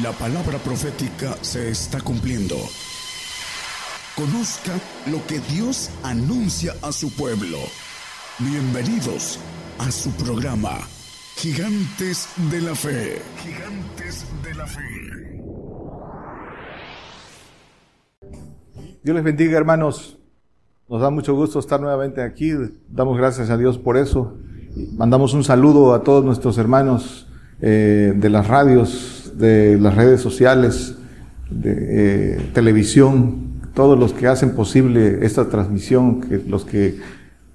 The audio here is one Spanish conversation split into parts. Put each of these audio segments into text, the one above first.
La palabra profética se está cumpliendo. Conozca lo que Dios anuncia a su pueblo. Bienvenidos a su programa, Gigantes de la Fe. Gigantes de la Fe. Dios les bendiga, hermanos. Nos da mucho gusto estar nuevamente aquí. Damos gracias a Dios por eso. Mandamos un saludo a todos nuestros hermanos eh, de las radios, de las redes sociales, de eh, televisión, todos los que hacen posible esta transmisión, los que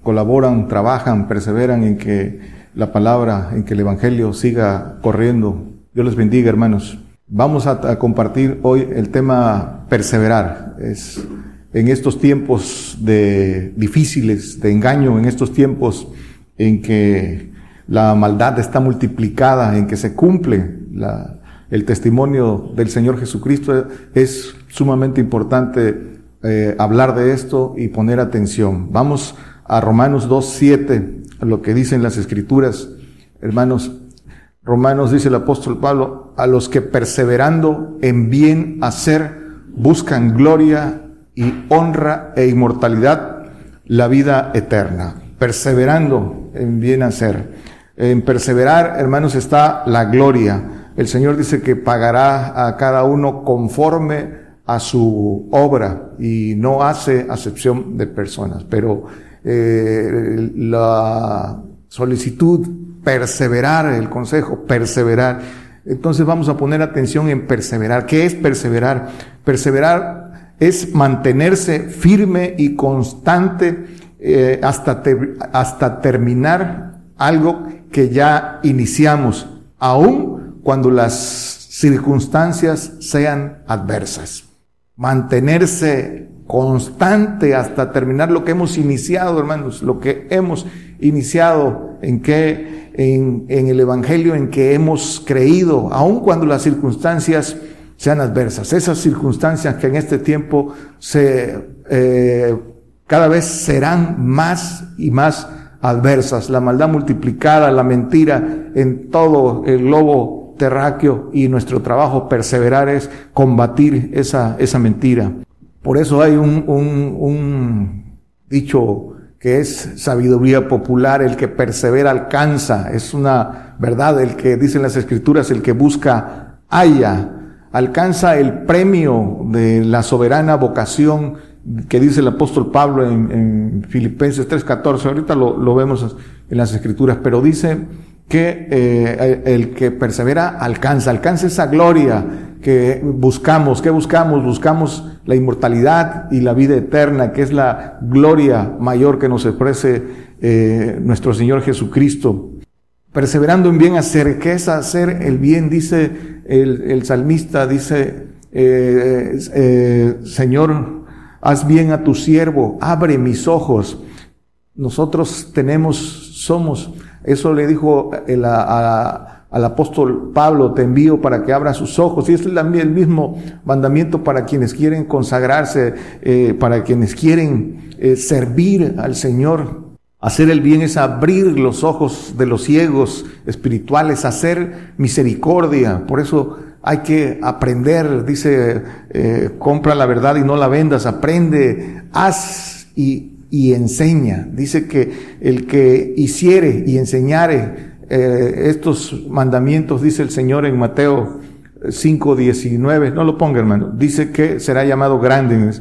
colaboran, trabajan, perseveran en que la palabra, en que el Evangelio siga corriendo. Dios les bendiga, hermanos. Vamos a, a compartir hoy el tema perseverar. Es en estos tiempos de difíciles, de engaño, en estos tiempos en que la maldad está multiplicada, en que se cumple la, el testimonio del Señor Jesucristo, es sumamente importante eh, hablar de esto y poner atención. Vamos a Romanos 2.7, a lo que dicen las Escrituras. Hermanos, Romanos dice el apóstol Pablo, a los que perseverando en bien hacer, buscan gloria y honra e inmortalidad, la vida eterna. Perseverando en bien hacer. En perseverar, hermanos, está la gloria. El Señor dice que pagará a cada uno conforme a su obra y no hace acepción de personas. Pero eh, la solicitud, perseverar, el consejo, perseverar. Entonces vamos a poner atención en perseverar. ¿Qué es perseverar? Perseverar es mantenerse firme y constante eh, hasta, hasta terminar algo que ya iniciamos, aun cuando las circunstancias sean adversas. Mantenerse constante hasta terminar lo que hemos iniciado, hermanos, lo que hemos iniciado, en que, en, en el evangelio en que hemos creído, aun cuando las circunstancias sean adversas. Esas circunstancias que en este tiempo se, eh, cada vez serán más y más adversas. La maldad multiplicada, la mentira en todo el globo terráqueo y nuestro trabajo perseverar es combatir esa, esa mentira. Por eso hay un, un, dicho que es sabiduría popular, el que persevera alcanza, es una verdad, el que dicen las escrituras, el que busca haya, alcanza el premio de la soberana vocación que dice el apóstol Pablo en, Filipenses 3:14, ahorita lo, vemos en las escrituras, pero dice que eh, el que persevera alcanza, alcanza esa gloria que buscamos, que buscamos? Buscamos la inmortalidad y la vida eterna, que es la gloria mayor que nos ofrece eh, nuestro Señor Jesucristo perseverando en bien hacer. ¿Qué es hacer el bien? Dice el, salmista, dice, eh, eh, Señor, haz bien a tu siervo, abre mis ojos. Nosotros tenemos, somos, eso le dijo el, al apóstol Pablo, te envío para que abra sus ojos. Y es el mismo mandamiento para quienes quieren consagrarse, eh, para quienes quieren servir al Señor. Hacer el bien es abrir los ojos de los ciegos espirituales, hacer misericordia. Por eso hay que aprender, dice, eh, compra la verdad y no la vendas, aprende, haz y, y enseña. Dice que el que hiciere y enseñare eh, estos mandamientos, dice el Señor en Mateo 5.19, no lo ponga hermano, dice que será llamado grande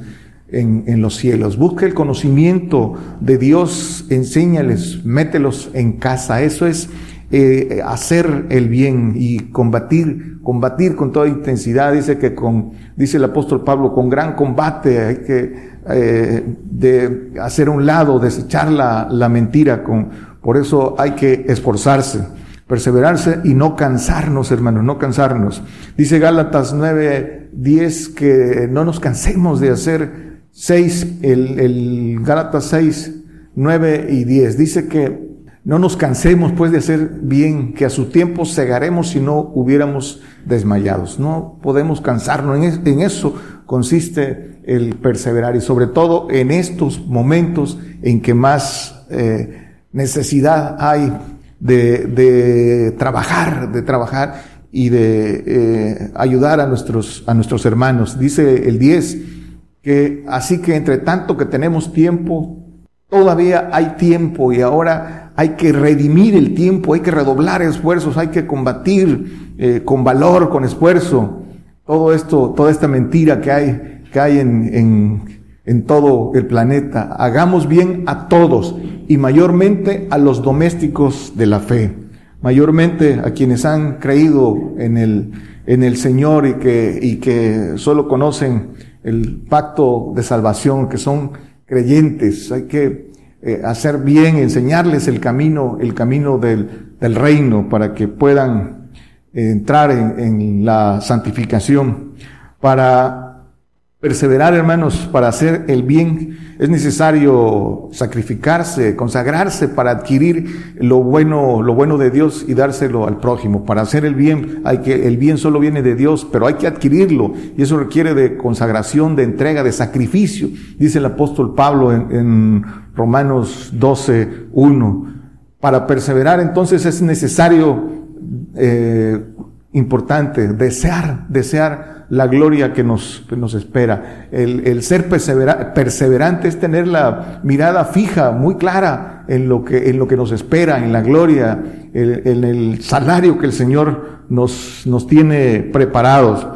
en, en, los cielos. Busca el conocimiento de Dios, enséñales, mételos en casa. Eso es eh, hacer el bien y combatir, combatir con toda intensidad. Dice que con, dice el apóstol Pablo, con gran combate hay que de hacer un lado, desechar la, la mentira. Con, por eso hay que esforzarse perseverarse y no cansarnos, hermanos, no cansarnos. Dice Gálatas 9, 10 que no nos cansemos de hacer 6, el, el Gálatas 6, 9 y 10. Dice que no nos cansemos pues de hacer bien, que a su tiempo cegaremos si no hubiéramos desmayados. No podemos cansarnos. En, eso consiste el perseverar y sobre todo en estos momentos en que más eh, necesidad hay de, de trabajar, de trabajar y de eh, ayudar a nuestros, a nuestros hermanos. Dice el 10 que así que entre tanto que tenemos tiempo, todavía hay tiempo y ahora hay que redimir el tiempo, hay que redoblar esfuerzos, hay que combatir eh, con valor, con esfuerzo, todo esto, toda esta mentira que hay, hay en, en, todo el planeta. Hagamos bien a todos y mayormente a los domésticos de la fe mayormente a quienes han creído en el, en el Señor y que, y que solo conocen el pacto de salvación, que son creyentes. Hay que eh, hacer bien, enseñarles el camino, el camino del, del reino para que puedan entrar en, en la santificación. Para perseverar, hermanos, para hacer el bien, es necesario sacrificarse, consagrarse para adquirir lo bueno, lo bueno de Dios y dárselo al prójimo. Para hacer el bien, hay que, el bien solo viene de Dios, pero hay que adquirirlo. Y eso requiere de consagración, de entrega, de sacrificio. Dice el apóstol Pablo en, en Romanos 12, 1. Para perseverar, entonces es necesario, eh, importante, desear, desear la gloria que nos, nos espera. El, el ser perseverante es tener la mirada fija, muy clara en lo que, en lo que nos espera, en la gloria, en, el salario que el Señor nos, nos tiene preparados.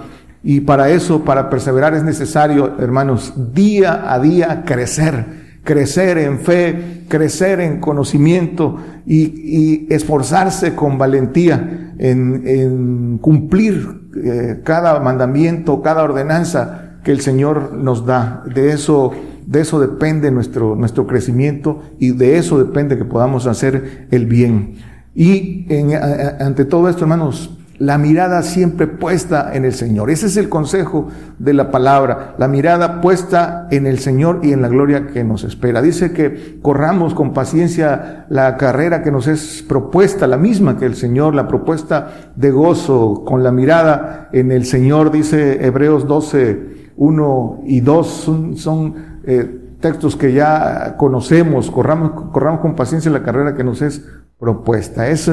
Y para eso, para perseverar es necesario, hermanos, día a día crecer crecer en fe, crecer en conocimiento y, y esforzarse con valentía en, en cumplir eh, cada mandamiento, cada ordenanza que el Señor nos da. De eso, de eso depende nuestro, nuestro crecimiento y de eso depende que podamos hacer el bien. Y en, ante todo esto, hermanos, la mirada siempre puesta en el Señor. Ese es el consejo de la palabra, la mirada puesta en el Señor y en la gloria que nos espera. Dice que corramos con paciencia la carrera que nos es propuesta, la misma que el Señor, la propuesta de gozo, con la mirada en el Señor, dice Hebreos 12, 1 y 2, son, eh, textos que ya conocemos, corramos, corramos con paciencia la carrera que nos es propuesta. Es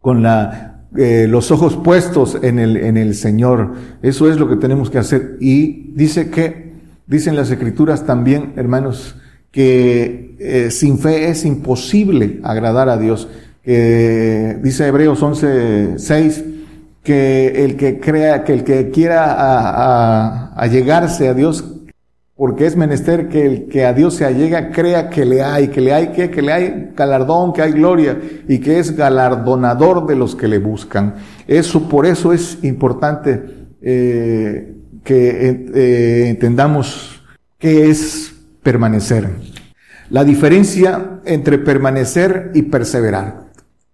con la eh, los ojos puestos en el, en el Señor. Eso es lo que tenemos que hacer. Y dice que, dicen las escrituras también, hermanos, que eh, sin fe es imposible agradar a Dios. dice Hebreos 11, 6, que el que crea, que el que quiera a, a llegarse a Dios porque es menester que el que a Dios se allega crea que le hay, que le hay que, que le hay galardón, que hay gloria y que es galardonador de los que le buscan. Eso, por eso es importante eh, que eh, entendamos qué es permanecer. La diferencia entre permanecer y perseverar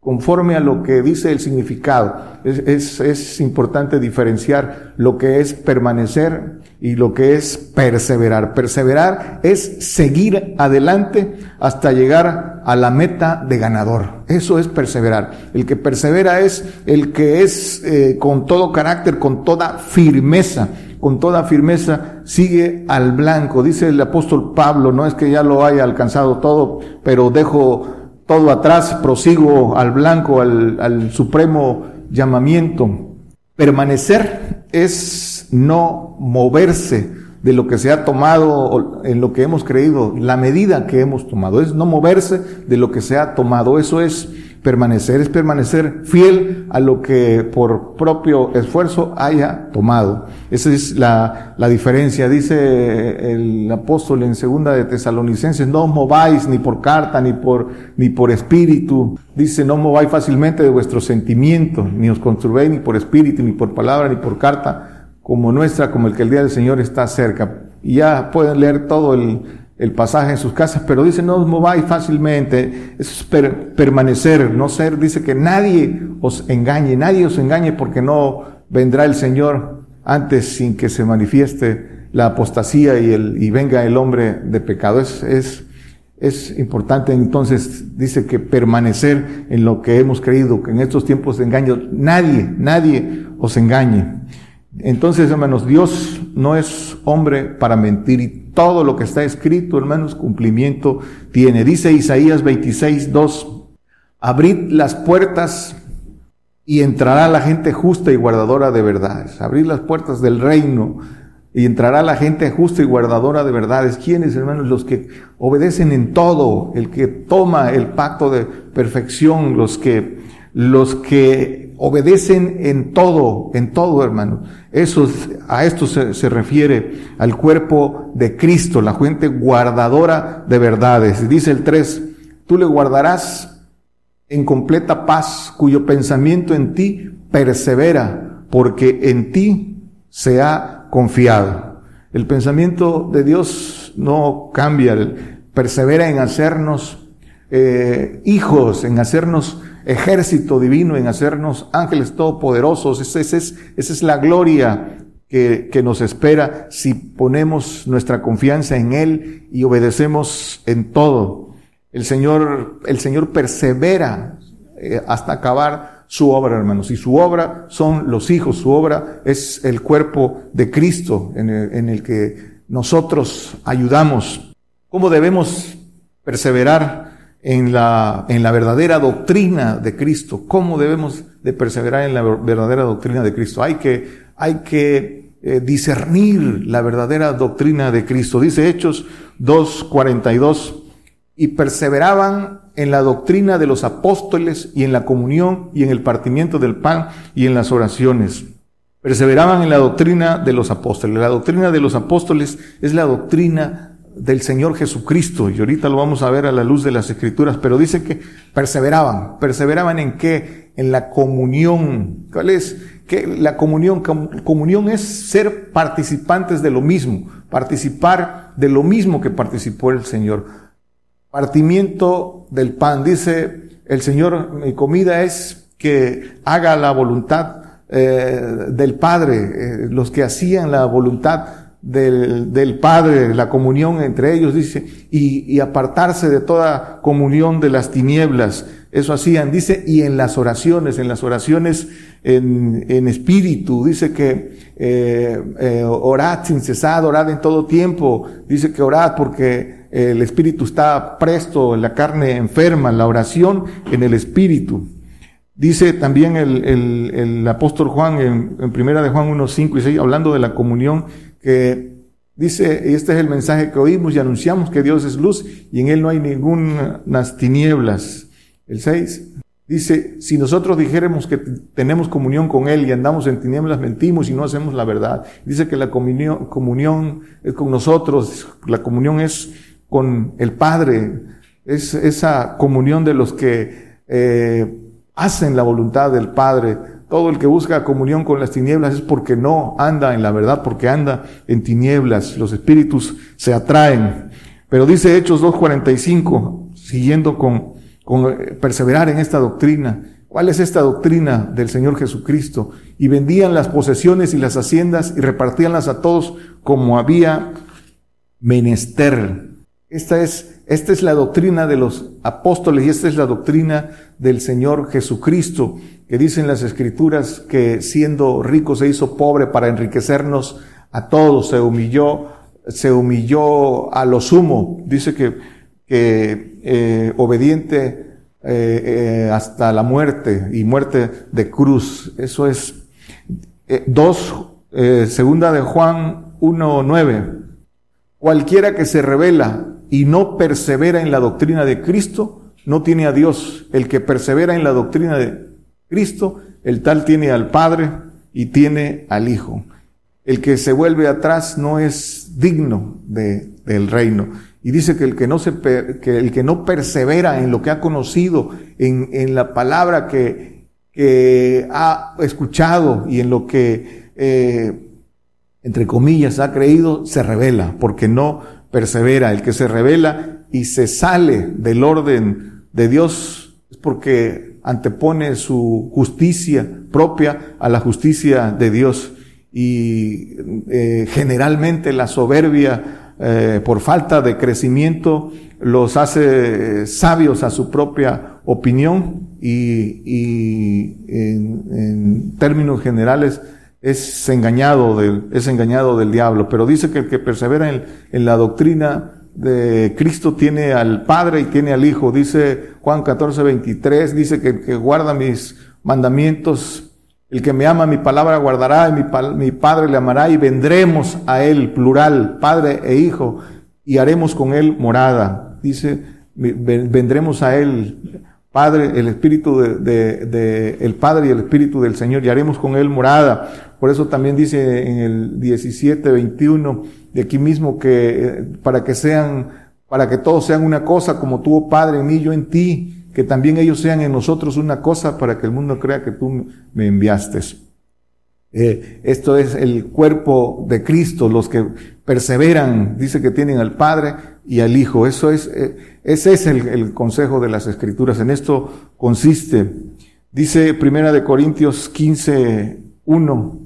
conforme a lo que dice el significado. Es, es, importante diferenciar lo que es permanecer y lo que es perseverar. Perseverar es seguir adelante hasta llegar a la meta de ganador. Eso es perseverar. El que persevera es el que es eh, con todo carácter, con toda firmeza con toda firmeza sigue al blanco. Dice el apóstol Pablo, no es que ya lo haya alcanzado todo, pero dejo todo atrás, prosigo al blanco, al, supremo llamamiento. Permanecer es no moverse de lo que se ha tomado, en lo que hemos creído, la medida que hemos tomado, es no moverse de lo que se ha tomado. Eso es permanecer, es permanecer fiel a lo que por propio esfuerzo haya tomado. Esa es la, la diferencia. Dice el apóstol en segunda de Tesalonicenses, no os mováis ni por carta, ni por, ni por espíritu. Dice, no mováis fácilmente de vuestros sentimientos, ni os construéis ni por espíritu, ni por palabra, ni por carta, como nuestra, como el que el día del Señor está cerca. Y ya pueden leer todo el, el pasaje en sus casas, pero dice no os mováis fácilmente, es permanecer, no ser, dice que nadie os engañe, nadie os engañe porque no vendrá el Señor antes sin que se manifieste la apostasía y, el, y venga el hombre de pecado. Es, es, es importante entonces, dice que permanecer en lo que hemos creído, que en estos tiempos de engaño nadie, nadie os engañe. Entonces, hermanos, Dios no es hombre para mentir y todo lo que está escrito, hermanos, cumplimiento tiene. Dice Isaías 26, 2, abrid las puertas y entrará la gente justa y guardadora de verdades. Abrir las puertas del reino y entrará la gente justa y guardadora de verdades. ¿Quiénes, hermanos? Los que obedecen en todo, el que toma el pacto de perfección, los que, los que obedecen en todo, en todo, hermano. Eso, a esto se, se refiere al cuerpo de Cristo, la gente guardadora de verdades. Dice el 3, tú le guardarás en completa paz, cuyo pensamiento en ti persevera, porque en ti se ha confiado. El pensamiento de Dios no cambia, persevera en hacernos eh, hijos, en hacernos ejército divino, en hacernos ángeles todopoderosos. Esa, es, esa es la gloria que, que, nos espera si ponemos nuestra confianza en Él y obedecemos en todo. El Señor, el Señor persevera eh, hasta acabar su obra, hermanos. Y su obra son los hijos, su obra es el cuerpo de Cristo en el, en el que nosotros ayudamos. ¿Cómo debemos perseverar en la, en la verdadera doctrina de Cristo? ¿Cómo debemos de perseverar en la verdadera doctrina de Cristo? Hay que, hay que eh, discernir la verdadera doctrina de Cristo. Dice Hechos 2.42 y perseveraban en la doctrina de los apóstoles y en la comunión y en el partimiento del pan y en las oraciones. Perseveraban en la doctrina de los apóstoles. La doctrina de los apóstoles es la doctrina del Señor Jesucristo, y ahorita lo vamos a ver a la luz de las Escrituras, pero dice que perseveraban. ¿Perseveraban en qué? En la comunión. ¿Cuál es? Que la comunión, comunión es ser participantes de lo mismo, participar de lo mismo que participó el Señor partimiento del pan. Dice el Señor, mi comida es que haga la voluntad eh, del Padre, eh, los que hacían la voluntad del, del, Padre, la comunión entre ellos, dice, y, y, apartarse de toda comunión de las tinieblas. Eso hacían, dice, y en las oraciones, en las oraciones en, en espíritu, dice que eh, eh, orad sin cesar, orad en todo tiempo, dice que orad porque el espíritu está presto, la carne enferma, la oración en el espíritu. Dice también el, el, el apóstol Juan en, en, primera de Juan 1, 5 y 6, hablando de la comunión, que dice, y este es el mensaje que oímos y anunciamos que Dios es luz y en Él no hay ningunas tinieblas. El 6 dice, si nosotros dijéramos que tenemos comunión con Él y andamos en tinieblas, mentimos y no hacemos la verdad. Dice que la comunión, comunión es con nosotros, la comunión es con el Padre, es esa comunión de los que eh, hacen la voluntad del Padre. Todo el que busca comunión con las tinieblas es porque no anda en la verdad, porque anda en tinieblas. Los espíritus se atraen. Pero dice Hechos 2.45, siguiendo con, con eh, perseverar en esta doctrina. ¿Cuál es esta doctrina del Señor Jesucristo? Y vendían las posesiones y las haciendas y repartíanlas a todos como había menester. Esta es, esta es la doctrina de los apóstoles y esta es la doctrina del Señor Jesucristo, que dicen las escrituras que siendo rico se hizo pobre para enriquecernos a todos, se humilló, se humilló a lo sumo, dice que, que eh, obediente eh, eh, hasta la muerte y muerte de cruz. Eso es eh, dos, eh, segunda de Juan 1.9. Cualquiera que se revela y no persevera en la doctrina de Cristo, no tiene a Dios. El que persevera en la doctrina de Cristo, el tal tiene al Padre y tiene al Hijo. El que se vuelve atrás no es digno de, del reino. Y dice que el que no se, que el que no persevera en lo que ha conocido, en, en la palabra que, que ha escuchado y en lo que, eh, entre comillas, ha creído, se revela, porque no persevera, el que se revela y se sale del orden de Dios es porque antepone su justicia propia a la justicia de Dios. Y eh, generalmente la soberbia, eh, por falta de crecimiento, los hace sabios a su propia opinión y, en, términos generales es engañado del, es engañado del diablo, pero dice que el que persevera en, la doctrina de Cristo tiene al Padre y tiene al Hijo. Dice Juan 14, 23, dice que el que guarda mis mandamientos. El que me ama mi palabra guardará y mi, mi Padre le amará y vendremos a él, plural, Padre e Hijo, y haremos con él morada. Dice, vendremos a él, Padre, el Espíritu de, de, el Padre y el Espíritu del Señor, y haremos con él morada. Por eso también dice en el 17, 21 de aquí mismo que eh, para que sean, para que todos sean una cosa como tuvo Padre en mí, yo en ti, que también ellos sean en nosotros una cosa para que el mundo crea que tú me enviaste. Eh, esto es el cuerpo de Cristo, los que perseveran, dice que tienen al Padre y al Hijo. Eso es, eh, ese es el, consejo de las Escrituras. En esto consiste. Dice Primera de Corintios 15, 1.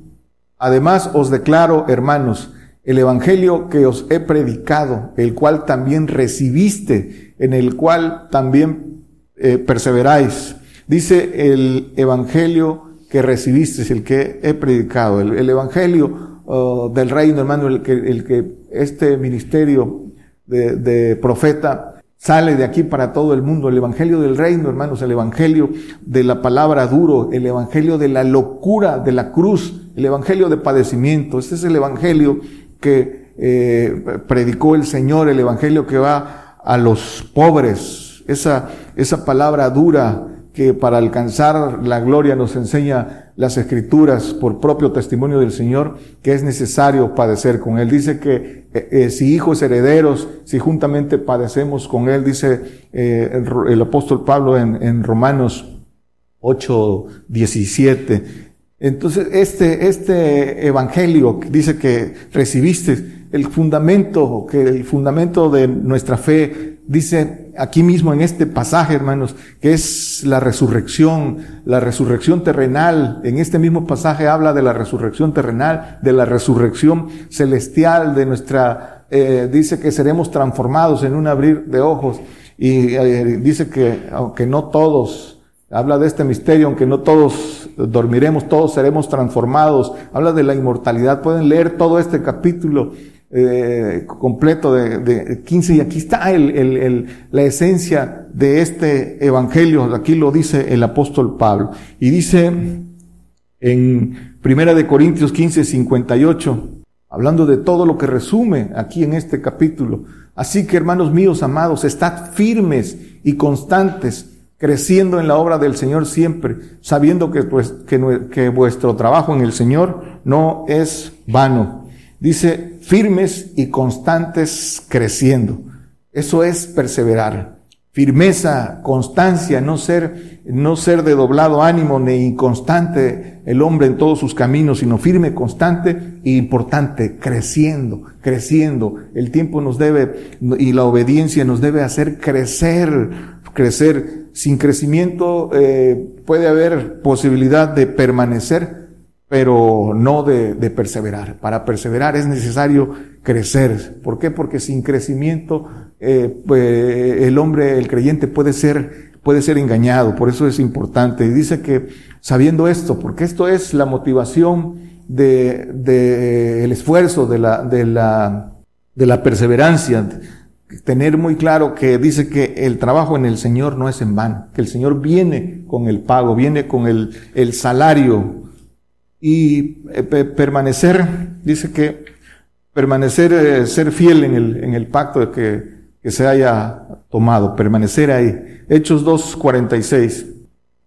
Además os declaro, hermanos, el evangelio que os he predicado, el cual también recibiste, en el cual también eh, perseveráis. Dice el evangelio que recibiste, el que he predicado, el, evangelio oh, del reino, hermano, el que, el que este ministerio de, de, profeta sale de aquí para todo el mundo, el evangelio del reino, hermanos, el evangelio de la palabra duro, el evangelio de la locura de la cruz, el evangelio de padecimiento, este es el evangelio que eh, predicó el Señor, el evangelio que va a los pobres, esa, esa palabra dura, que para alcanzar la gloria nos enseña las escrituras por propio testimonio del Señor, que es necesario padecer con Él. Dice que eh, eh, si hijos herederos, si juntamente padecemos con Él, dice el, apóstol Pablo en, en Romanos 8, 17. Entonces, este, este evangelio dice que recibiste el fundamento, que el fundamento de nuestra fe dice aquí mismo en este pasaje, hermanos, que es la resurrección, la resurrección terrenal. En este mismo pasaje habla de la resurrección terrenal, de la resurrección celestial, de nuestra, eh, dice que seremos transformados en un abrir de ojos. Y eh, dice que aunque no todos, habla de este misterio, aunque no todos dormiremos, todos seremos transformados. Habla de la inmortalidad. Pueden leer todo este capítulo eh, completo de, de, 15 y aquí está el, el, la esencia de este evangelio, aquí lo dice el apóstol Pablo y dice en Primera de Corintios 15, 58, hablando de todo lo que resume aquí en este capítulo. Así que hermanos míos amados, estad firmes y constantes, creciendo en la obra del Señor siempre, sabiendo que, pues, que, vuestro trabajo en el Señor no es vano. Dice, firmes y constantes creciendo. Eso es perseverar. Firmeza, constancia, no ser, no ser de doblado ánimo ni inconstante el hombre en todos sus caminos, sino firme, constante e importante, creciendo, creciendo. El tiempo nos debe, y la obediencia nos debe hacer crecer, crecer. Sin crecimiento eh, puede haber posibilidad de permanecer, pero no de, perseverar. Para perseverar es necesario crecer. ¿Por qué? Porque sin crecimiento eh, pues, el hombre, el creyente puede ser, puede ser engañado. Por eso es importante. Y dice que sabiendo esto, porque esto es la motivación de, de el esfuerzo, de la, de la, de la perseverancia, tener muy claro que dice que el trabajo en el Señor no es en vano, que el Señor viene con el pago, viene con el, el salario y eh, permanecer, dice que permanecer, eh, ser fiel en el, en el pacto que, que se haya tomado, permanecer ahí. Hechos 2.46.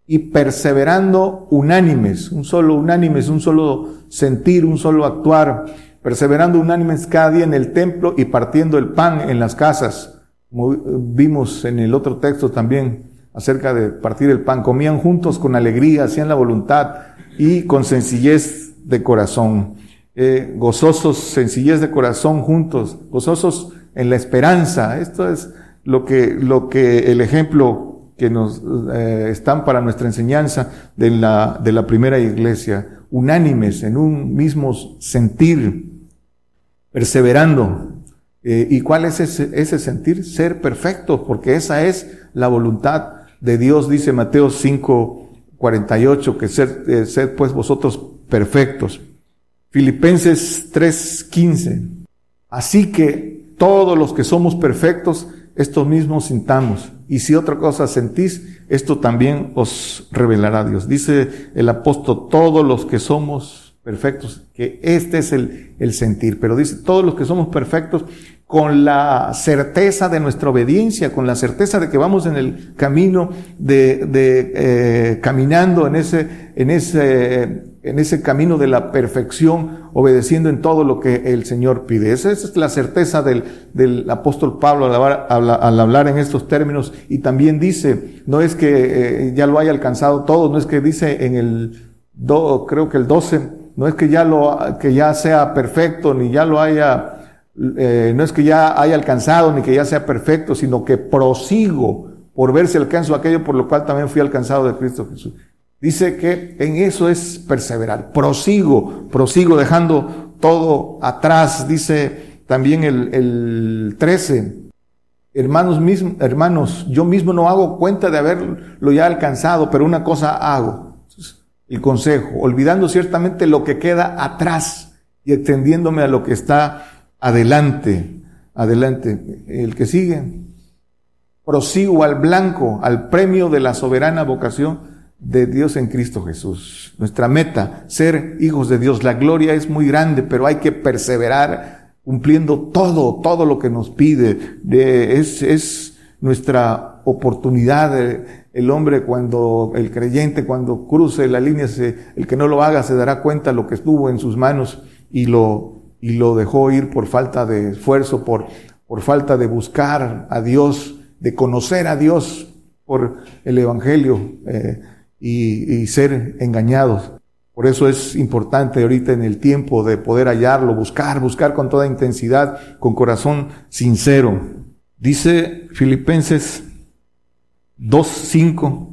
Y perseverando unánimes, un solo unánimes, un solo sentir, un solo actuar, perseverando unánimes cada día en el templo y partiendo el pan en las casas. Como vimos en el otro texto también acerca de partir el pan, comían juntos con alegría, hacían la voluntad y con sencillez de corazón. Eh, gozosos, sencillez de corazón juntos, gozosos en la esperanza. Esto es lo que, lo que el ejemplo que nos eh, están para nuestra enseñanza de la, de la primera iglesia, unánimes en un mismo sentir, perseverando. Eh, ¿Y cuál es ese, ese sentir? Ser perfecto, porque esa es la voluntad de Dios, dice Mateo 5, 48, que ser, eh, sed pues vosotros perfectos. Filipenses 3:15. Así que todos los que somos perfectos, estos mismos sintamos. y si otra cosa sentís, esto también os revelará Dios. Dice el apóstol, todos los que somos perfectos, que este es el, el sentir, pero dice, todos los que somos perfectos, con la certeza de nuestra obediencia, con la certeza de que vamos en el camino de, de eh, caminando en ese, en ese, en ese camino de la perfección, obedeciendo en todo lo que el Señor pide. Esa es la certeza del, del apóstol Pablo al hablar, al hablar, en estos términos. Y también dice, no es que eh, ya lo haya alcanzado todo, no es que dice en el, do, creo que el 12, no es que ya lo, que ya sea perfecto, ni ya lo haya eh, no es que ya haya alcanzado ni que ya sea perfecto, sino que prosigo por ver si alcanzo aquello por lo cual también fui alcanzado de Cristo Jesús. Dice que en eso es perseverar. Prosigo, prosigo dejando todo atrás. Dice también el, el 13. Hermanos, mismos, hermanos, yo mismo no hago cuenta de haberlo ya alcanzado, pero una cosa hago. El consejo, olvidando ciertamente lo que queda atrás y extendiéndome a lo que está adelante, adelante. El que sigue, prosigo al blanco, al premio de la soberana vocación de Dios en Cristo Jesús. Nuestra meta, ser hijos de Dios. La gloria es muy grande, pero hay que perseverar cumpliendo todo, todo lo que nos pide. es, es nuestra oportunidad. El hombre cuando, el creyente cuando cruce la línea, se, el que no lo haga se dará cuenta lo que estuvo en sus manos y lo y lo dejó ir por falta de esfuerzo, por, por falta de buscar a Dios, de conocer a Dios por el Evangelio eh, y, y ser engañados. Por eso es importante ahorita en el tiempo de poder hallarlo, buscar, buscar con toda intensidad, con corazón sincero. Dice Filipenses 2.5,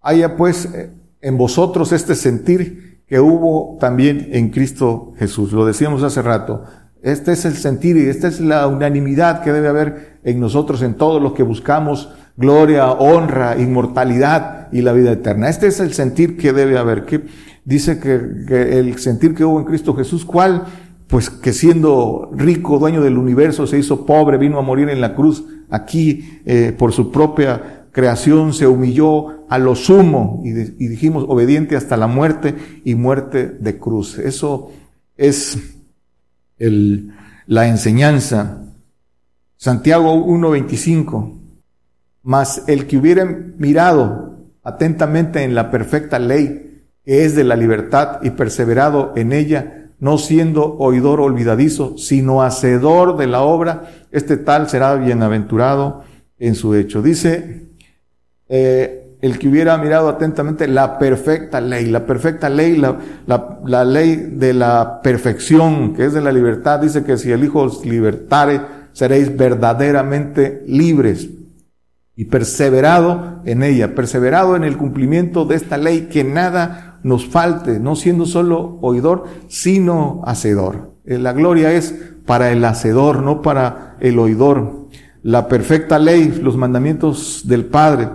haya pues eh, en vosotros este sentir que hubo también en Cristo Jesús. Lo decíamos hace rato. Este es el sentir y esta es la unanimidad que debe haber en nosotros, en todos los que buscamos gloria, honra, inmortalidad y la vida eterna. Este es el sentir que debe haber. Que dice que, el sentir que hubo en Cristo Jesús, ¿cuál? Pues que siendo rico, dueño del universo, se hizo pobre, vino a morir en la cruz aquí eh, por su propia creación se humilló a lo sumo y, dijimos obediente hasta la muerte y muerte de cruz. Eso es la enseñanza. Santiago 1.25. Mas el que hubiera mirado atentamente en la perfecta ley, que es de la libertad, y perseverado en ella, no siendo oidor olvidadizo, sino hacedor de la obra, este tal será bienaventurado en su hecho. Dice eh, el que hubiera mirado atentamente la perfecta ley, la perfecta ley, la, la, la, ley de la perfección, que es de la libertad, dice que si el Hijo os libertare, seréis verdaderamente libres. Y perseverado en ella, perseverado en el cumplimiento de esta ley, que nada nos falte, no siendo solo oidor, sino hacedor. Eh, la gloria es para el hacedor, no para el oidor. La perfecta ley, los mandamientos del Padre,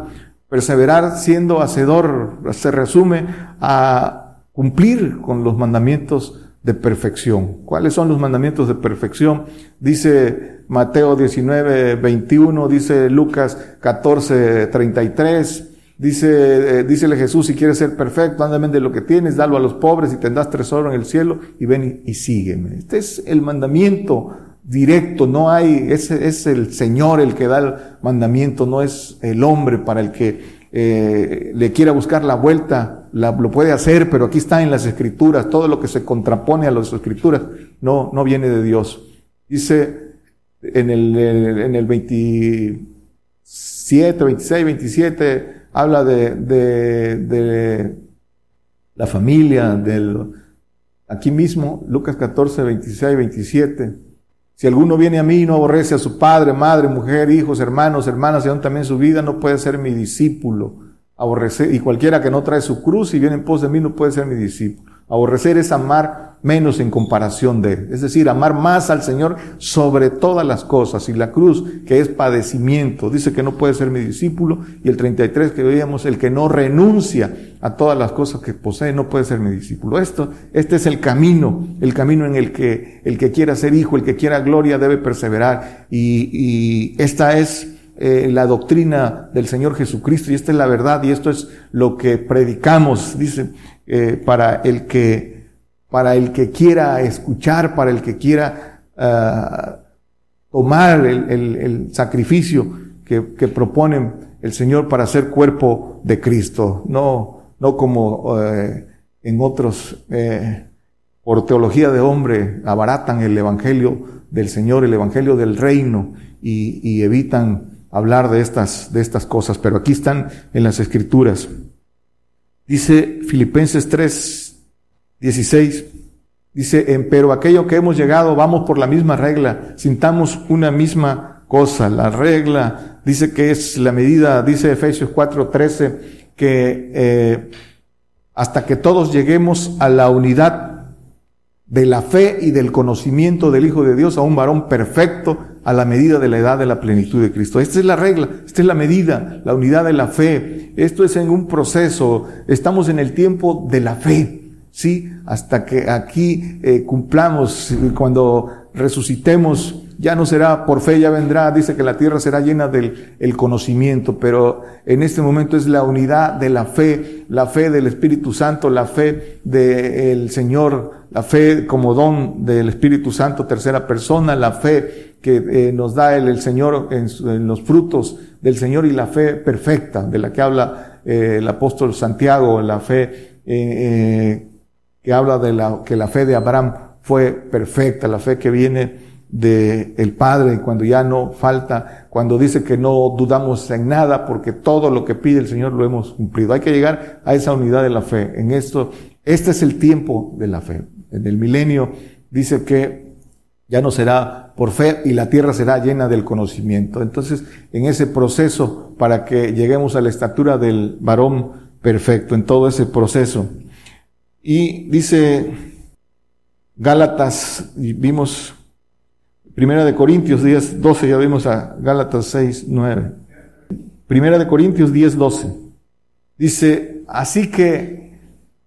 Perseverar siendo hacedor se resume a cumplir con los mandamientos de perfección. ¿Cuáles son los mandamientos de perfección? Dice Mateo 19, 21, dice Lucas 14, 33, dice, eh, dícele Jesús, si quieres ser perfecto, ándame de lo que tienes, dalo a los pobres y tendrás tesoro en el cielo y ven y, y sígueme. Este es el mandamiento directo, no hay, es, es el Señor el que da el mandamiento, no es el hombre para el que eh, le quiera buscar la vuelta, la, lo puede hacer, pero aquí está en las escrituras, todo lo que se contrapone a las escrituras no, no viene de Dios. Dice en el, en el 27, 26, 27, habla de, de, de la familia, del, aquí mismo, Lucas 14, 26, 27 si alguno viene a mí y no aborrece a su padre, madre, mujer, hijos, hermanos, hermanas y aún también su vida, no puede ser mi discípulo. Aborrecer, y cualquiera que no trae su cruz y viene en pos de mí no puede ser mi discípulo. Aborrecer es amar menos en comparación de Él. Es decir, amar más al Señor sobre todas las cosas. Y la cruz, que es padecimiento, dice que no puede ser mi discípulo. Y el 33 que veíamos, el que no renuncia a todas las cosas que posee, no puede ser mi discípulo. Esto, este es el camino, el camino en el que el que quiera ser hijo, el que quiera gloria debe perseverar. Y, y esta es eh, la doctrina del Señor Jesucristo y esta es la verdad y esto es lo que predicamos, dice, eh, para el que, para el que quiera escuchar, para el que quiera ah, tomar el, sacrificio que, que, proponen el Señor para ser cuerpo de Cristo, no, no como eh, en otros, por teología de hombre, abaratan el Evangelio del Señor, el Evangelio del Reino y, y evitan hablar de estas, de estas cosas, pero aquí están en las escrituras. Dice Filipenses 3, 16, dice, pero aquello que hemos llegado, vamos por la misma regla, sintamos una misma cosa. La regla dice que es la medida, dice Efesios 4, 13, que eh, hasta que todos lleguemos a la unidad de la fe y del conocimiento del Hijo de Dios a un varón perfecto a la medida de la edad de la plenitud de Cristo. Esta es la regla, esta es la medida, la unidad de la fe. Esto es en un proceso, estamos en el tiempo de la fe, ¿sí? Hasta que aquí eh, cumplamos, cuando resucitemos, ya no será por fe, ya vendrá, dice que la tierra será llena del el conocimiento, pero en este momento es la unidad de la fe, la fe del Espíritu Santo, la fe del Señor, la fe como don del Espíritu Santo, tercera persona, la fe que eh, nos da el, el Señor en, los frutos del Señor y la fe perfecta de la que habla eh, el apóstol Santiago, la fe eh, que habla de la, que la fe de Abraham fue perfecta, la fe que viene de el Padre cuando ya no falta, cuando dice que no dudamos en nada porque todo lo que pide el Señor lo hemos cumplido. Hay que llegar a esa unidad de la fe. En esto, este es el tiempo de la fe. En el milenio dice que ya no será por fe y la tierra será llena del conocimiento. Entonces, en ese proceso para que lleguemos a la estatura del varón perfecto, en todo ese proceso. Y dice Gálatas, vimos Primera de Corintios 10, 12, ya vimos a Gálatas 6, 9. Primera de Corintios 10, 12. Dice, así que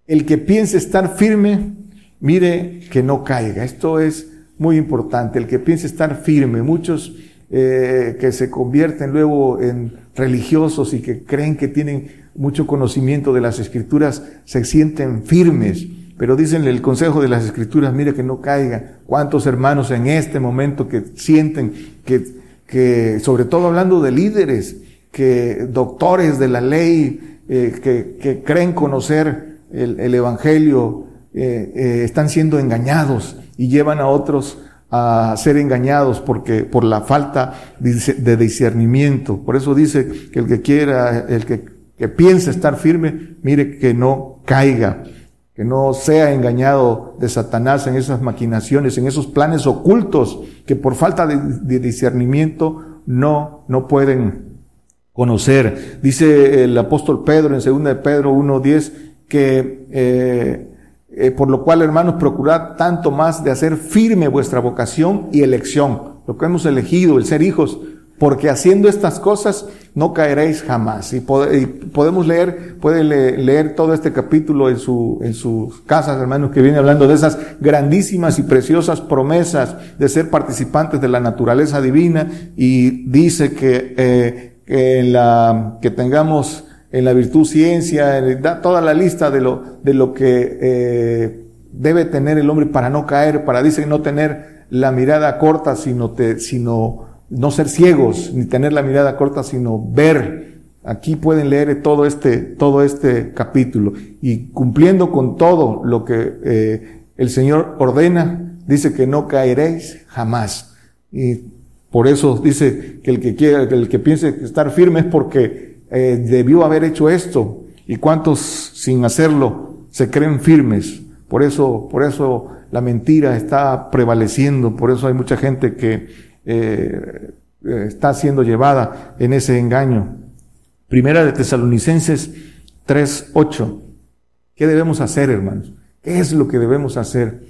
el que piense estar firme, mire que no caiga. Esto es muy importante, el que piense estar firme. Muchos eh, que se convierten luego en religiosos y que creen que tienen mucho conocimiento de las escrituras, se sienten firmes pero dicen el consejo de las escrituras, mire que no caiga. ¿Cuántos hermanos en este momento que sienten que, que sobre todo hablando de líderes, que doctores de la ley, eh, que, que, creen conocer el, el Evangelio, eh, eh, están siendo engañados y llevan a otros a ser engañados porque por la falta de discernimiento. Por eso dice que el que quiera, el que, que piense estar firme, mire que no caiga que no sea engañado de Satanás en esas maquinaciones, en esos planes ocultos que por falta de, discernimiento no, no pueden conocer. Dice el apóstol Pedro en 2 de Pedro 1.10 que eh, eh, por lo cual, hermanos, procurad tanto más de hacer firme vuestra vocación y elección, lo que hemos elegido, el ser hijos, porque haciendo estas cosas no caeréis jamás. Y, podemos leer, puede leer todo este capítulo en, su, en sus casas, hermanos, que viene hablando de esas grandísimas y preciosas promesas de ser participantes de la naturaleza divina y dice que, eh, la, que tengamos en la virtud ciencia, da toda la lista de lo, de lo que eh, debe tener el hombre para no caer, para, dice, no tener la mirada corta, sino, te, sino no ser ciegos ni tener la mirada corta, sino ver. Aquí pueden leer todo este, todo este capítulo y cumpliendo con todo lo que eh, el Señor ordena, dice que no caeréis jamás. Y por eso dice que el que quiera, el que piense estar firme es porque eh, debió haber hecho esto. Y cuántos sin hacerlo se creen firmes. Por eso, por eso la mentira está prevaleciendo. Por eso hay mucha gente que eh, está siendo llevada en ese engaño. Primera de Tesalonicenses 3:8. ¿Qué debemos hacer, hermanos? ¿Qué es lo que debemos hacer?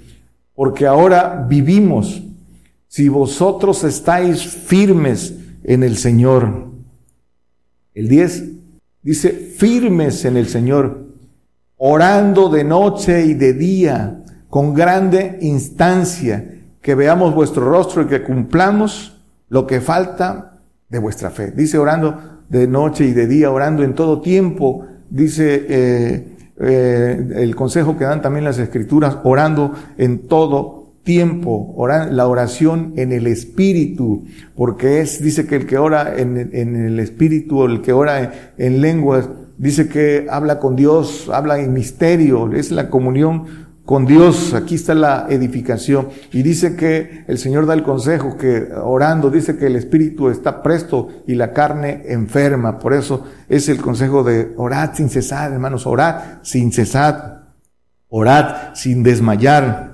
Porque ahora vivimos si vosotros estáis firmes en el Señor. El 10 dice, firmes en el Señor, orando de noche y de día, con grande instancia que veamos vuestro rostro y que cumplamos lo que falta de vuestra fe. Dice orando de noche y de día, orando en todo tiempo. Dice eh, eh, el consejo que dan también las escrituras, orando en todo tiempo, la oración en el espíritu, porque es, dice que el que ora en, el espíritu, el que ora en lenguas, dice que habla con Dios, habla en misterio, es la comunión con Dios, aquí está la edificación. Y dice que el Señor da el consejo que orando dice que el espíritu está presto y la carne enferma. Por eso es el consejo de orad sin cesar, hermanos, orad sin cesar, orad sin desmayar.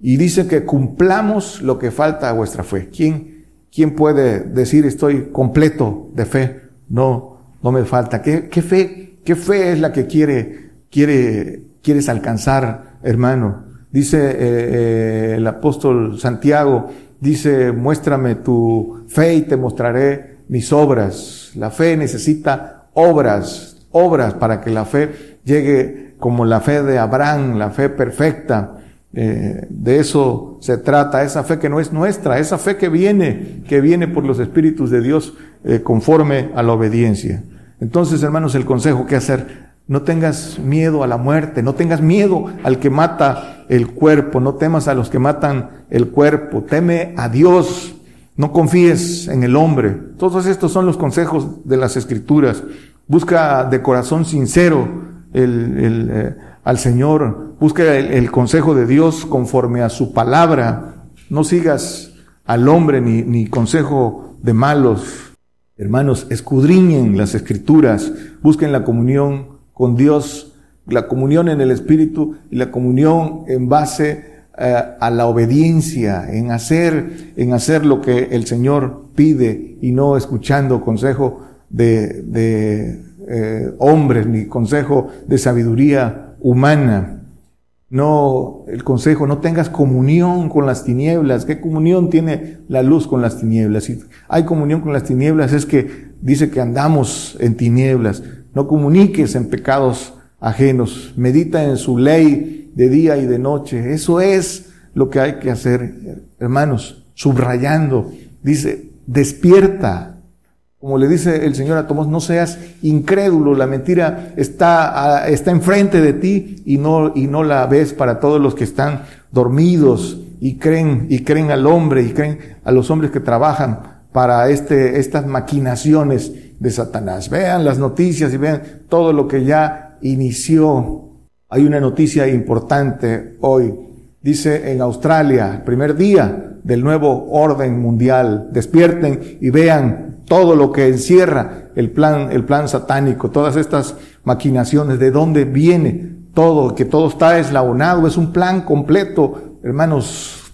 Y dice que cumplamos lo que falta a vuestra fe. ¿Quién, quién puede decir estoy completo de fe? No, no me falta. ¿Qué, qué fe, qué fe es la que quiere, quiere, quieres alcanzar? hermano. Dice eh, eh, el apóstol Santiago, dice, muéstrame tu fe y te mostraré mis obras. La fe necesita obras, obras para que la fe llegue como la fe de Abraham, la fe perfecta. Eh, de eso se trata, esa fe que no es nuestra, esa fe que viene, que viene por los espíritus de Dios conforme a la obediencia. Entonces, hermanos, el consejo que hacer, no tengas miedo a la muerte, no tengas miedo al que mata el cuerpo, no temas a los que matan el cuerpo, teme a Dios, no confíes en el hombre. Todos estos son los consejos de las escrituras. Busca de corazón sincero el, eh, al Señor, busca el, consejo de Dios conforme a su palabra. No sigas al hombre ni, ni consejo de malos. Hermanos, escudriñen las escrituras, busquen la comunión con Dios, la comunión en el Espíritu y la comunión en base eh, a la obediencia, en hacer, en hacer lo que el Señor pide y no escuchando consejo de, de eh, hombres ni consejo de sabiduría humana. No, el consejo, no tengas comunión con las tinieblas. ¿Qué comunión tiene la luz con las tinieblas? Si hay comunión con las tinieblas es que dice que andamos en tinieblas. No comuniques en pecados ajenos. Medita en su ley de día y de noche. Eso es lo que hay que hacer, hermanos. Subrayando. Dice, despierta. Como le dice el Señor a Tomás, no seas incrédulo. La mentira está, está enfrente de ti y no, y no la ves para todos los que están dormidos y creen, y creen al hombre y creen a los hombres que trabajan para este, estas maquinaciones de Satanás. Vean las noticias y vean todo lo que ya inició. Hay una noticia importante hoy. Dice en Australia, primer día del nuevo orden mundial, despierten y vean todo lo que encierra el plan, el plan satánico, todas estas maquinaciones, de dónde viene todo, que todo está eslabonado, es un plan completo, hermanos,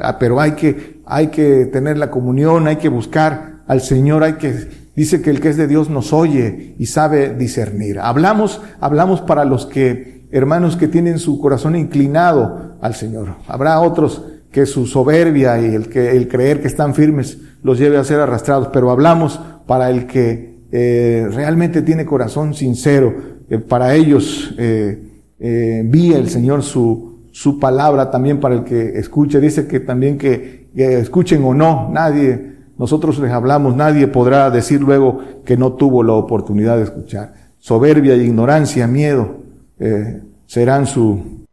ah, pero hay que, hay que tener la comunión, hay que buscar al Señor, hay que Dice que el que es de Dios nos oye y sabe discernir. Hablamos, hablamos para los que, hermanos que tienen su corazón inclinado al Señor. Habrá otros que su soberbia y el que, el creer que están firmes los lleve a ser arrastrados, pero hablamos para el que eh, realmente tiene corazón sincero. Eh, para ellos eh, envía el Señor su, su palabra también para el que escuche. Dice que también que, escuchen o no, nadie nosotros les hablamos, nadie podrá decir luego que no tuvo la oportunidad de escuchar. Soberbia, ignorancia, miedo eh, serán su,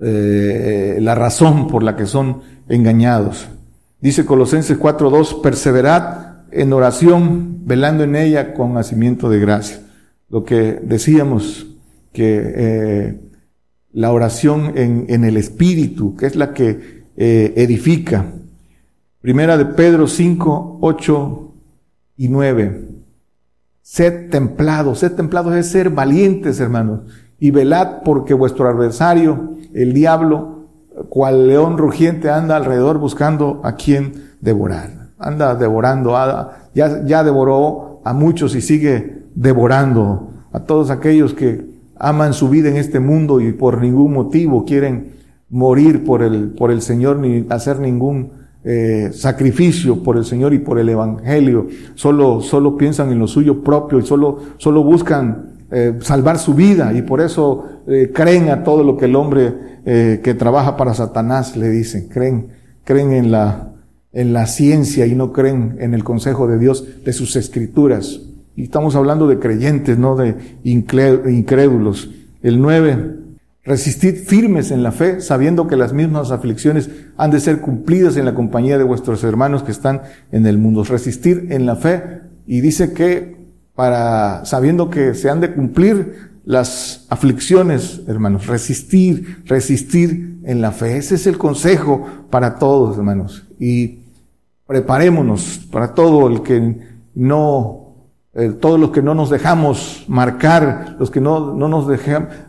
eh, la razón por la que son engañados. Dice Colosenses 4.2, perseverad en oración, velando en ella con nacimiento de gracia. Lo que decíamos, que eh, la oración en, en, el Espíritu, que es la que edifica, Primera de Pedro 5, 8 y 9. Sed templados, sed templados es ser valientes, hermanos, y velad porque vuestro adversario, el diablo, cual león rugiente, anda alrededor buscando a quien devorar. Anda devorando, ya, ya devoró a muchos y sigue devorando a todos aquellos que aman su vida en este mundo y por ningún motivo quieren morir por el, por el Señor ni hacer ningún eh, sacrificio por el Señor y por el Evangelio, solo, solo piensan en lo suyo propio y solo, solo buscan eh, salvar su vida y por eso eh, creen a todo lo que el hombre que trabaja para Satanás le dice, creen, creen en la, en la ciencia y no creen en el consejo de Dios, de sus escrituras. Y estamos hablando de creyentes, no de incrédulos. El 9, resistid firmes en la fe, sabiendo que las mismas aflicciones han de ser cumplidas en la compañía de vuestros hermanos que están en el mundo. Resistir en la fe y dice que para, sabiendo que se han de cumplir las aflicciones, hermanos, resistir, resistir en la fe. Ese es el consejo para todos, hermanos. Y preparémonos para todo el que no, eh, todos los que no nos dejamos marcar, los que no, no nos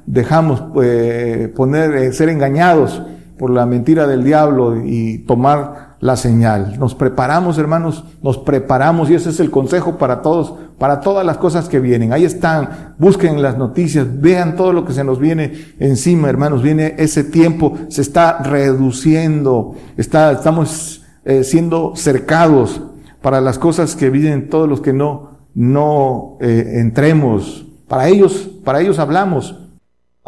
dejamos eh, poner, eh, ser engañados por la mentira del diablo y tomar la señal. Nos preparamos, hermanos, nos preparamos y ese es el consejo para todos, para todas las cosas que vienen. Ahí están, busquen las noticias, vean todo lo que se nos viene encima, hermanos. Viene ese tiempo, se está reduciendo, está, estamos eh, siendo cercados para las cosas que viven todos los que no, no eh, entremos. Para ellos, para ellos hablamos.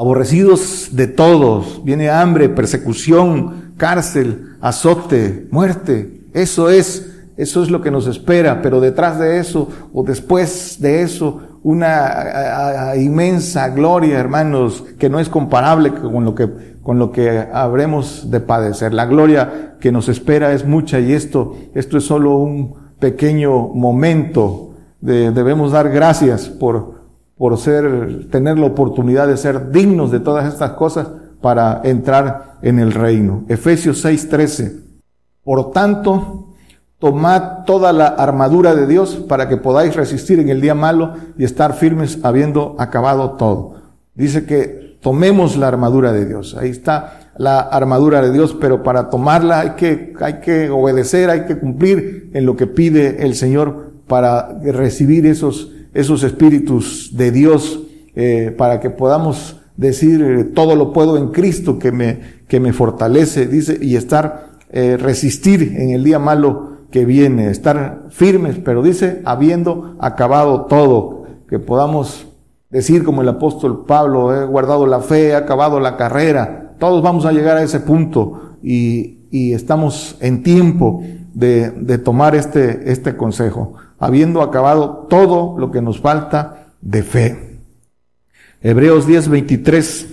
Aborrecidos de todos, viene hambre, persecución, cárcel, azote, muerte. Eso es, eso es lo que nos espera, pero detrás de eso o después de eso, una inmensa gloria, hermanos, que no es comparable con lo que con lo que habremos de padecer. La gloria que nos espera es mucha y esto, esto es solo un pequeño momento. De, debemos dar gracias por, por ser, tener la oportunidad de ser dignos de todas estas cosas para entrar en el reino. Efesios 6:13. Por tanto, tomad toda la armadura de Dios para que podáis resistir en el día malo y estar firmes habiendo acabado todo. Dice que tomemos la armadura de Dios. Ahí está la armadura de Dios, pero para tomarla hay que, hay que obedecer, hay que cumplir en lo que pide el Señor para recibir esos, esos espíritus de Dios, eh, para que podamos decir eh, todo lo puedo en Cristo que me, que me fortalece, dice, y estar, eh, resistir en el día malo que viene, estar firmes, pero dice, habiendo acabado todo, que podamos decir como el apóstol Pablo, he guardado la fe, he acabado la carrera. Todos vamos a llegar a ese punto y, estamos en tiempo de, de, tomar este, este consejo, habiendo acabado todo lo que nos falta de fe. Hebreos 10, 23.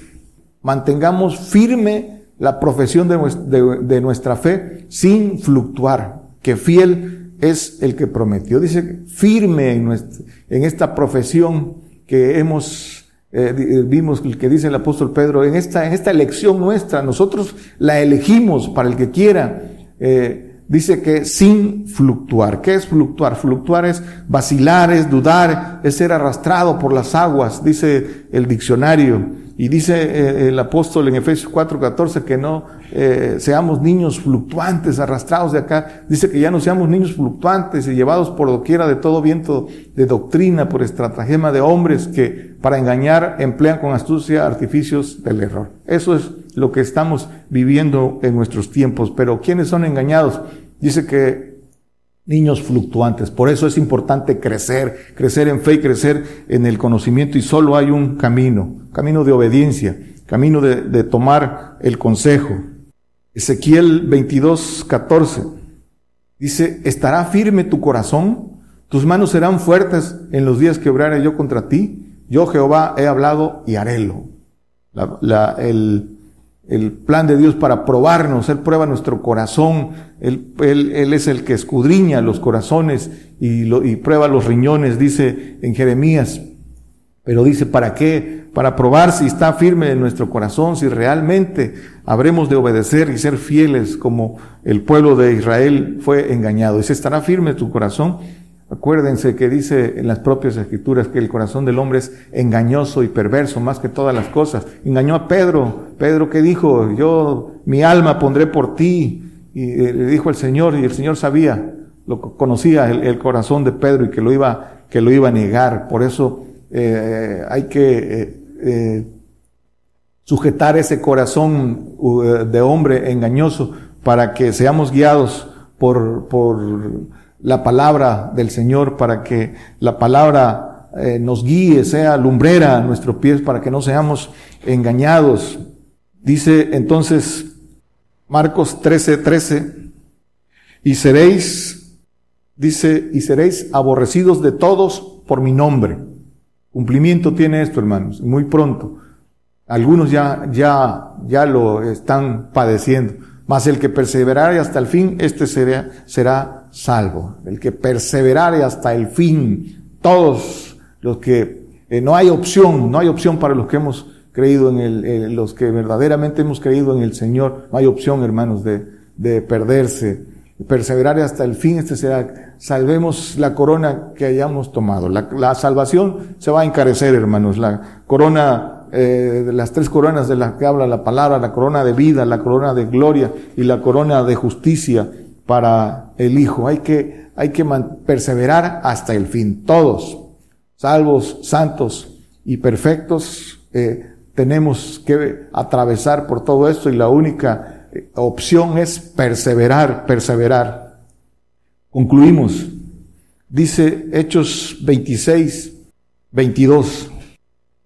Mantengamos firme la profesión de, nuestra fe sin fluctuar, que fiel es el que prometió. Dice, firme en esta profesión que hemos, eh, eh, vimos que dice el apóstol Pedro, en esta, en esta elección nuestra, nosotros la elegimos para el que quiera. Eh, dice que sin fluctuar. ¿Qué es fluctuar? Fluctuar es vacilar, es dudar, es ser arrastrado por las aguas, dice el diccionario. Y dice eh, el apóstol en Efesios 4:14 que no eh, seamos niños fluctuantes, arrastrados de acá. Dice que ya no seamos niños fluctuantes y llevados por doquiera de todo viento de doctrina, por estratagema de hombres que para engañar emplean con astucia artificios del error. Eso es lo que estamos viviendo en nuestros tiempos. Pero ¿quiénes son engañados? Dice que niños fluctuantes. Por eso es importante crecer, crecer en fe y crecer en el conocimiento. Y solo hay un camino, camino de obediencia, camino de, tomar el consejo. Ezequiel 22, 14 dice, estará firme tu corazón, tus manos serán fuertes en los días que obrare yo contra ti. Yo Jehová he hablado y harélo. La, el, el plan de Dios para probarnos. Él prueba nuestro corazón. Él, es el que escudriña los corazones y, y prueba los riñones, dice en Jeremías. Pero dice, ¿para qué? Para probar si está firme en nuestro corazón, si realmente habremos de obedecer y ser fieles como el pueblo de Israel fue engañado. Dice, ¿estará firme tu corazón? Acuérdense que dice en las propias escrituras que el corazón del hombre es engañoso y perverso más que todas las cosas. Engañó a Pedro. Pedro que dijo, yo mi alma pondré por ti. Y eh, le dijo el Señor y el Señor sabía, lo conocía el, corazón de Pedro y que lo iba, que lo iba a negar. Por eso eh, hay que eh, sujetar ese corazón de hombre engañoso para que seamos guiados por, por la palabra del Señor para que la palabra eh, nos guíe, sea lumbrera a nuestros pies para que no seamos engañados. Dice entonces Marcos 13, 13, Y seréis, dice, y seréis aborrecidos de todos por mi nombre. Cumplimiento tiene esto, hermanos, muy pronto. Algunos ya, ya, ya lo están padeciendo. Mas el que perseverare hasta el fin, este será, será salvo. El que perseverare hasta el fin. Todos los que, eh, no hay opción, no hay opción para los que hemos creído en el, los que verdaderamente hemos creído en el Señor. No hay opción, hermanos, de, de perderse. Perseverar hasta el fin, este será, salvemos la corona que hayamos tomado. La, la salvación se va a encarecer, hermanos. La corona, eh, de las tres coronas de las que habla la palabra, la corona de vida, la corona de gloria y la corona de justicia para el Hijo. Hay que, hay que perseverar hasta el fin. Todos, salvos, santos y perfectos, eh, tenemos que atravesar por todo esto y la única eh, opción es perseverar, perseverar. Concluimos. Dice Hechos 26, 22.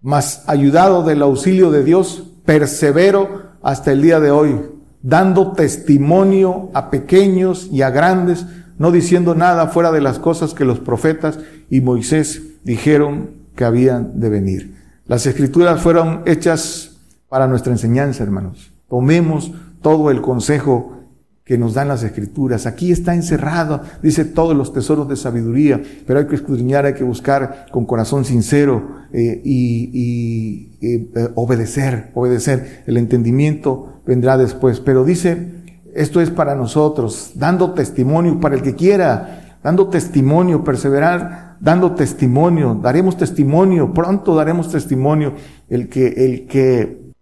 Mas ayudado del auxilio de Dios, persevero hasta el día de hoy, dando testimonio a pequeños y a grandes, no diciendo nada fuera de las cosas que los profetas y Moisés dijeron que habían de venir. Las escrituras fueron hechas para nuestra enseñanza, hermanos. Tomemos todo el consejo que nos dan las escrituras. Aquí está encerrado, dice todos los tesoros de sabiduría, pero hay que escudriñar, hay que buscar con corazón sincero eh, y, eh, obedecer, obedecer. El entendimiento vendrá después, pero dice, esto es para nosotros, dando testimonio para el que quiera, dando testimonio, perseverar dando testimonio, daremos testimonio, pronto daremos testimonio, el que, el que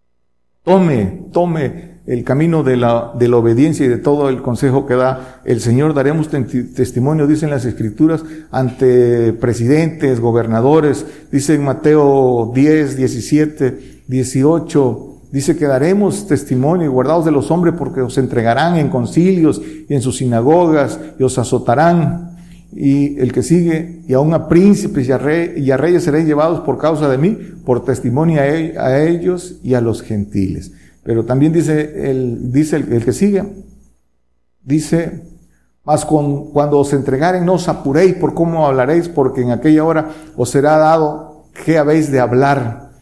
tome, tome el camino de la, de la obediencia y de todo el consejo que da el Señor, daremos testimonio, dicen las escrituras, ante presidentes, gobernadores, dice Mateo 10, 17, 18, Dice que daremos testimonio, guardados de los hombres, porque os entregarán en concilios y en sus sinagogas y os azotarán y el que sigue, y aún a príncipes y a, y a reyes seréis llevados por causa de mí, por testimonio a, a ellos y a los gentiles. Pero también dice el, dice el, que sigue, dice, mas con, cuando os entregaren no os apuréis por cómo hablaréis, porque en aquella hora os será dado qué habéis de hablar,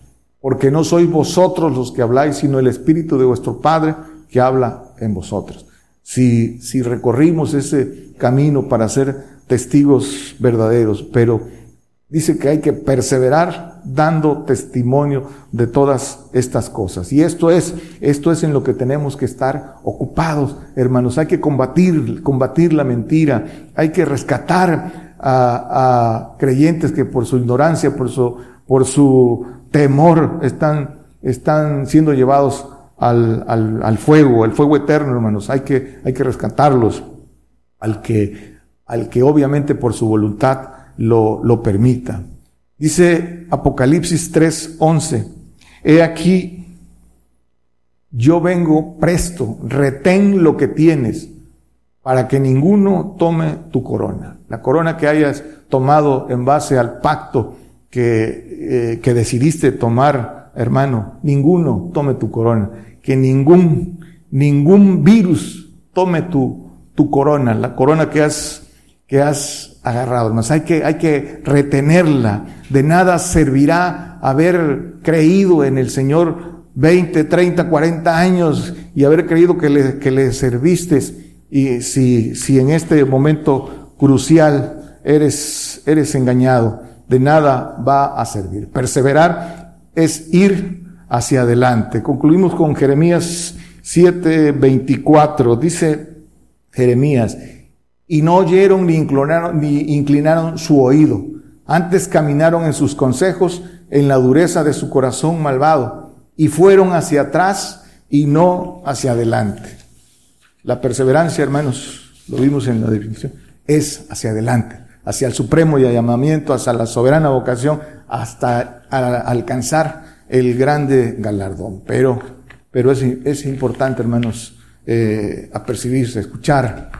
porque no sois vosotros los que habláis, sino el Espíritu de vuestro Padre que habla en vosotros. Si, si recorrimos ese camino para ser testigos verdaderos, pero dice que hay que perseverar dando testimonio de todas estas cosas. Y esto es, esto es en lo que tenemos que estar ocupados, hermanos. Hay que combatir, combatir la mentira. Hay que rescatar a, creyentes que por su ignorancia, por su, por su temor, están, están siendo llevados al, al, al fuego, al fuego eterno, hermanos. Hay que, hay que rescatarlos. Al que al que obviamente por su voluntad lo, lo permita. Dice Apocalipsis 3:11, he aquí, yo vengo presto, retén lo que tienes, para que ninguno tome tu corona. La corona que hayas tomado en base al pacto que, eh, que decidiste tomar, hermano, ninguno tome tu corona. Que ningún, ningún virus tome tu, tu corona, la corona que has que has agarrado, hermanos. Hay que, hay que retenerla. De nada servirá haber creído en el Señor 20, 30, 40 años y haber creído que le, que le serviste. Y si, si en este momento crucial eres, eres engañado, de nada va a servir. Perseverar es ir hacia adelante. Concluimos con Jeremías 7, 24. Dice Jeremías, y no oyeron ni inclinaron, ni inclinaron su oído. Antes caminaron en sus consejos, en la dureza de su corazón malvado, y fueron hacia atrás y no hacia adelante. La perseverancia, hermanos, lo vimos en la definición, es hacia adelante, hacia el supremo llamamiento, hacia la soberana vocación, hasta alcanzar el grande galardón. Pero, pero es, es importante, hermanos, eh, apercibirse, escuchar